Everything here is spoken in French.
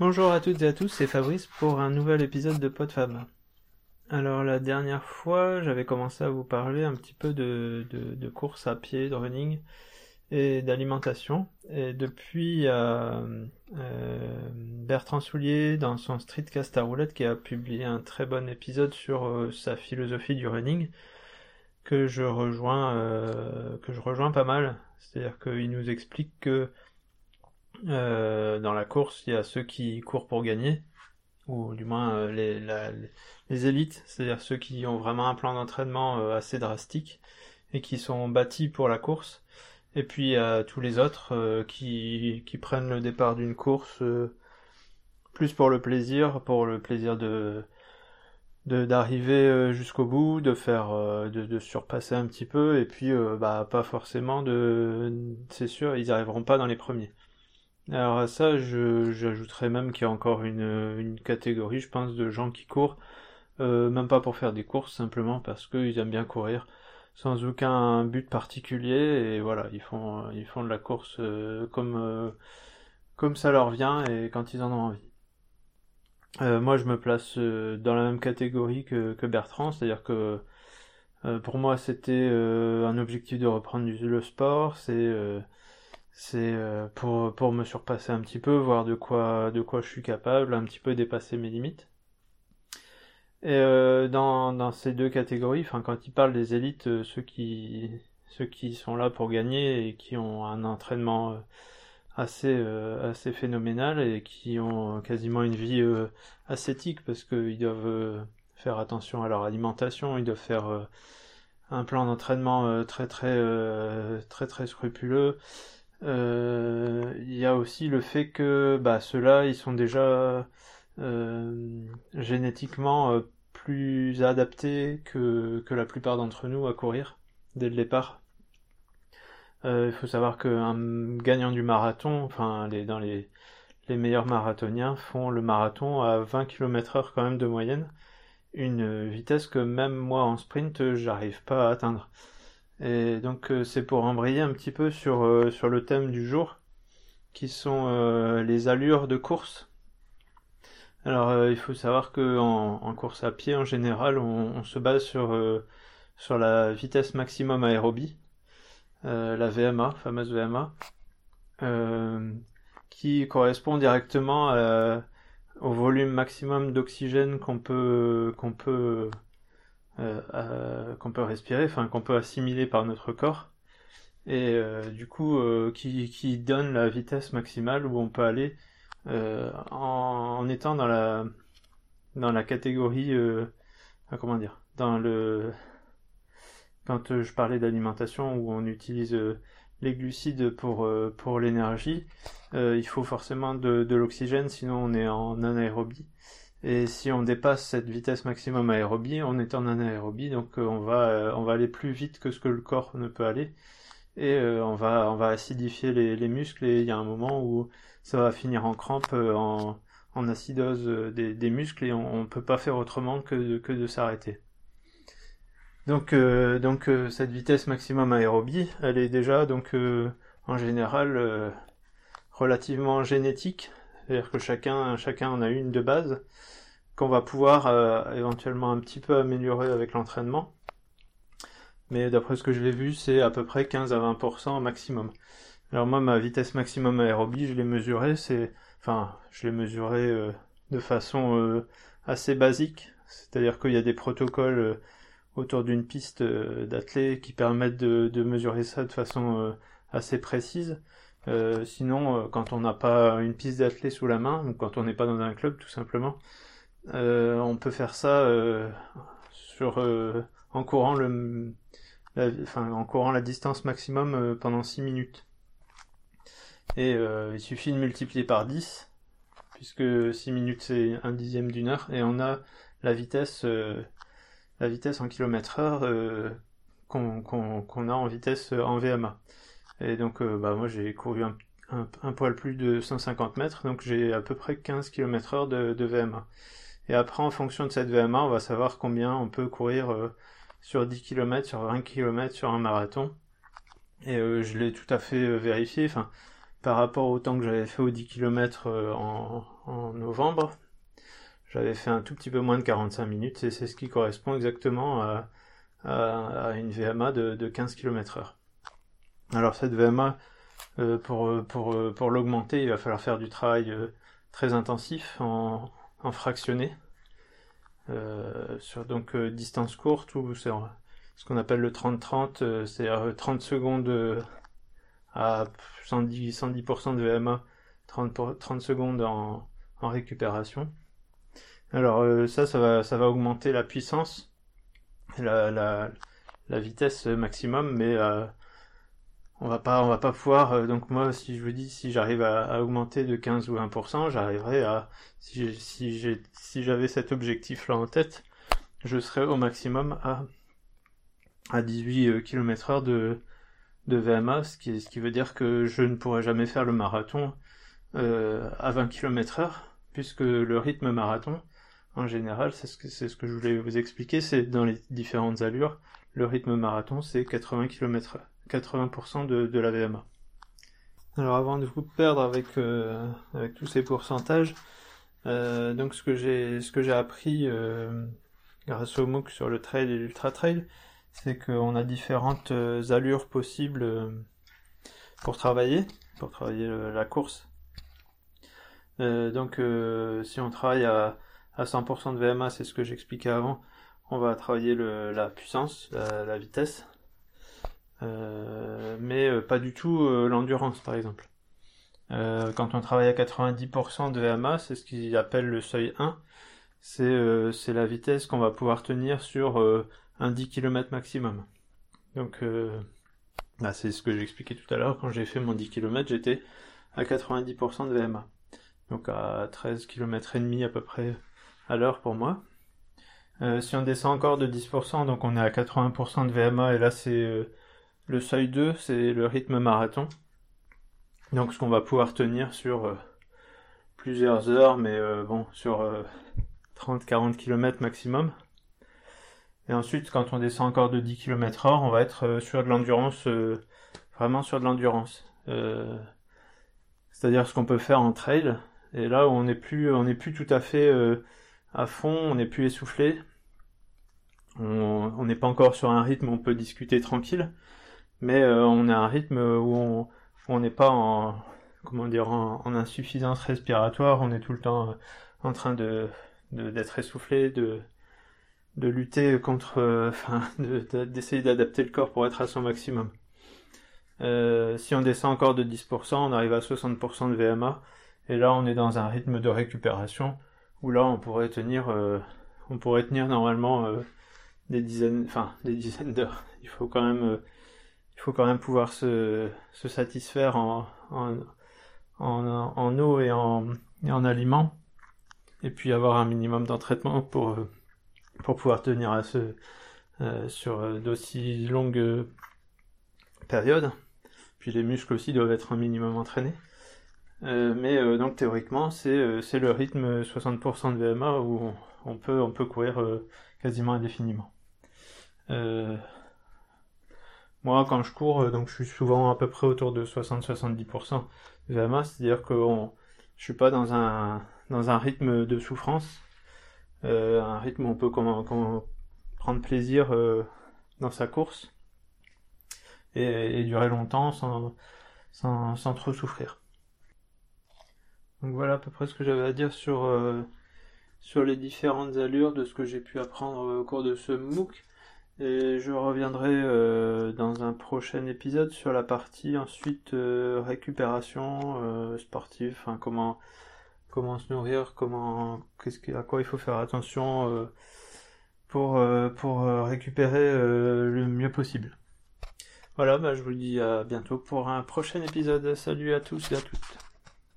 Bonjour à toutes et à tous, c'est Fabrice pour un nouvel épisode de PodFab. Alors la dernière fois, j'avais commencé à vous parler un petit peu de, de, course à pied, de running et d'alimentation. Et depuis, euh, euh, Bertrand Soulier, dans son Streetcast à roulette, qui a publié un très bon épisode sur euh, sa philosophie du running, que je rejoins, que je rejoins pas mal. C'est-à-dire qu'il nous explique que euh, dans la course, il y a ceux qui courent pour gagner, ou du moins euh, les, élites, c'est-à-dire ceux qui ont vraiment un plan d'entraînement euh, assez drastique et qui sont bâtis pour la course. Et puis il y a tous les autres qui, qui prennent le départ d'une course plus pour le plaisir, pour le plaisir de d'arriver jusqu'au bout, de faire de, de, surpasser un petit peu et puis bah pas forcément de c'est sûr ils arriveront pas dans les premiers. Alors à ça, j'ajouterais même qu'il y a encore une, catégorie, je pense, de gens qui courent, euh, même pas pour faire des courses, simplement parce qu'ils aiment bien courir, sans aucun but particulier, et voilà, ils font, ils font de la course euh, comme, euh, comme ça leur vient et quand ils en ont envie. moi, je me place dans la même catégorie que, que Bertrand, c'est-à-dire que pour moi, c'était un objectif de reprendre le sport, c'est c'est euh, pour, pour me surpasser un petit peu, voir de quoi, de quoi je suis capable, un petit peu dépasser mes limites. Et euh, dans, dans ces deux catégories, enfin quand il parle des élites, euh, ceux qui ceux qui sont là pour gagner et qui ont un entraînement assez assez phénoménal et qui ont quasiment une vie ascétique parce qu'ils doivent faire attention à leur alimentation, ils doivent faire un plan d'entraînement très très très très scrupuleux. Euh, il y a aussi le fait que bah, ceux-là, ils sont déjà euh, génétiquement euh, plus adaptés que, la plupart d'entre nous à courir dès le départ. Il faut savoir qu'un gagnant du marathon, enfin les, dans les, les meilleurs marathoniens font le marathon à 20 km heure quand même de moyenne, une vitesse que même moi en sprint j'arrive pas à atteindre. Et donc euh, c'est pour embrayer un petit peu sur, euh, sur le thème du jour, qui sont euh, les allures de course. Alors il faut savoir que en, course à pied en général, on, se base sur, sur la vitesse maximum aérobie, la VMA, fameuse VMA, qui correspond directement au volume maximum d'oxygène qu'on peut qu'on peut euh, qu'on peut respirer, enfin qu'on peut assimiler par notre corps, et euh, du coup euh, qui, donne la vitesse maximale où on peut aller en, étant dans la dans la catégorie comment dire dans le quand je parlais d'alimentation où on utilise les glucides pour pour l'énergie, il faut forcément de l'oxygène, sinon on est en anaérobie. Et si on dépasse cette vitesse maximum aérobie, on est en anaérobie, donc euh, on va euh, on va aller plus vite que ce que le corps ne peut aller, et euh, on va on va acidifier les, les, muscles. Et il y a un moment où ça va finir en crampe, en, acidose des, des, muscles, et on, ne peut pas faire autrement que de, que de s'arrêter. Donc donc cette vitesse maximum aérobie, elle est déjà donc en général relativement génétique, c'est-à-dire que chacun chacun en a une de base qu'on va pouvoir euh, éventuellement un petit peu améliorer avec l'entraînement. Mais d'après ce que je l'ai vu, c'est à peu près 15 à 20% maximum. Alors moi, ma vitesse maximum aérobie, je l'ai mesurée, enfin, je l'ai mesurée euh, de façon euh, assez basique, c'est-à-dire qu'il y a des protocoles autour d'une piste d'athlètes qui permettent de, mesurer ça de façon assez précise. Sinon, quand on n'a pas une piste d'athlètes sous la main, ou quand on n'est pas dans un club, tout simplement, euh, on peut faire ça euh, euh, en courant la, distance maximum pendant 6 minutes. Et il suffit de multiplier par 10, puisque 6 minutes c'est un dixième d'une heure, et on a la vitesse, la vitesse en kilomètre heure qu'on a en vitesse en VMA. Et donc bah, moi j'ai couru un, poil plus de 150 mètres, donc j'ai à peu près 15 km heure de, VMA. Et après, en fonction de cette VMA, on va savoir combien on peut courir euh, sur 10 km, sur 20 km, sur un marathon. Et euh, je l'ai tout à fait euh, vérifié. Par rapport au temps que j'avais fait aux 10 km en, novembre, j'avais fait un tout petit peu moins de 45 minutes et c'est ce qui correspond exactement à, à, une VMA de, de 15 km heure. Alors cette VMA, euh, pour, pour, pour l'augmenter, il va falloir faire du travail euh, très intensif en, fractionné. Euh, sur donc distance courte ou c'est ce qu'on appelle le 30-30, c'est 30 secondes à 110%, 110 de VMA, 30, 30 secondes en, récupération. Alors ça, ça va, ça va augmenter la puissance, la, la, la vitesse maximum, mais on va pas on va pas pouvoir euh, donc moi si je vous dis si j'arrive à, augmenter de 15 ou 1%, j'arriverai à si si si j'avais cet objectif là en tête, je serais au maximum à à 18 km heure de de VMA, ce qui ce qui veut dire que je ne pourrais jamais faire le marathon euh, à 20 km heure puisque le rythme marathon en général, c'est ce que c'est ce que je voulais vous expliquer, c'est dans les différentes allures, le rythme marathon c'est 80 km heure. 80% de, la VMA. Alors avant de vous perdre avec, euh, tous ces pourcentages, euh, donc ce que j'ai appris euh, grâce au MOOC sur le trail et l'ultra trail, c'est qu'on a différentes allures possibles pour travailler, pour travailler la course. donc si on travaille à, à 100% de VMA, c'est ce que j'expliquais avant, on va travailler le, la puissance, la vitesse, mais euh, pas du tout euh, l'endurance par exemple. quand on travaille à 90% de VMA, c'est ce qu'ils appellent le seuil 1, c'est la vitesse qu'on va pouvoir tenir sur un 10 km maximum. Donc bah, c'est ce que j'expliquais tout à l'heure, quand j'ai fait mon 10 km, j'étais à 90% de VMA. Donc à 13 km et demi à peu près à l'heure pour moi. si on descend encore de 10%, donc on est à 80% de VMA et là c'est le seuil 2, c'est le rythme marathon. Donc ce qu'on va pouvoir tenir sur euh, plusieurs heures, mais euh, bon, sur 30-40 euh, km maximum. Et ensuite, quand on descend encore de 10 km heure, on va être sur de l'endurance, vraiment sur de l'endurance. C'est-à-dire ce qu'on peut faire en trail. Et là, on n'est plus, plus tout à fait à fond, on n'est plus essoufflé. On n'est pas encore sur un rythme où on peut discuter tranquille mais euh, on a un rythme où on n'est pas en comment dire en, insuffisance respiratoire, on est tout le temps euh, en train de d'être essoufflé, de de lutter contre, euh, enfin, d'essayer d'adapter le corps pour être à son maximum. si on descend encore de 10%, on arrive à 60% de VMA, et là on est dans un rythme de récupération où là on pourrait tenir, on pourrait tenir normalement des dizaines, enfin des dizaines d'heures. Il faut quand même il faut quand même pouvoir se, satisfaire en, eau et en, et en aliments, et puis avoir un minimum d'entraînement pour, pour pouvoir tenir à ce, euh, sur d'aussi longues périodes. Puis les muscles aussi doivent être un minimum entraînés. Euh, mais euh, donc théoriquement, c'est le rythme 60% de VMA où on, peut on peut courir quasiment indéfiniment. Moi, quand je cours, euh, donc je suis souvent à peu près autour de 60-70% de VMA, c'est-à-dire que je suis pas dans un dans un rythme de souffrance, euh, un rythme où on peut prendre plaisir euh, dans sa course et, durer longtemps sans, sans, sans, trop souffrir. Donc voilà à peu près ce que j'avais à dire sur sur les différentes allures de ce que j'ai pu apprendre au cours de ce MOOC. Et je reviendrai euh, dans un prochain épisode sur la partie ensuite euh, récupération euh, sportive, enfin comment comment se nourrir, comment qu'est-ce à quoi il faut faire attention pour pour récupérer le mieux possible. Voilà, bah, je vous dis à bientôt pour un prochain épisode. Salut à tous et à toutes.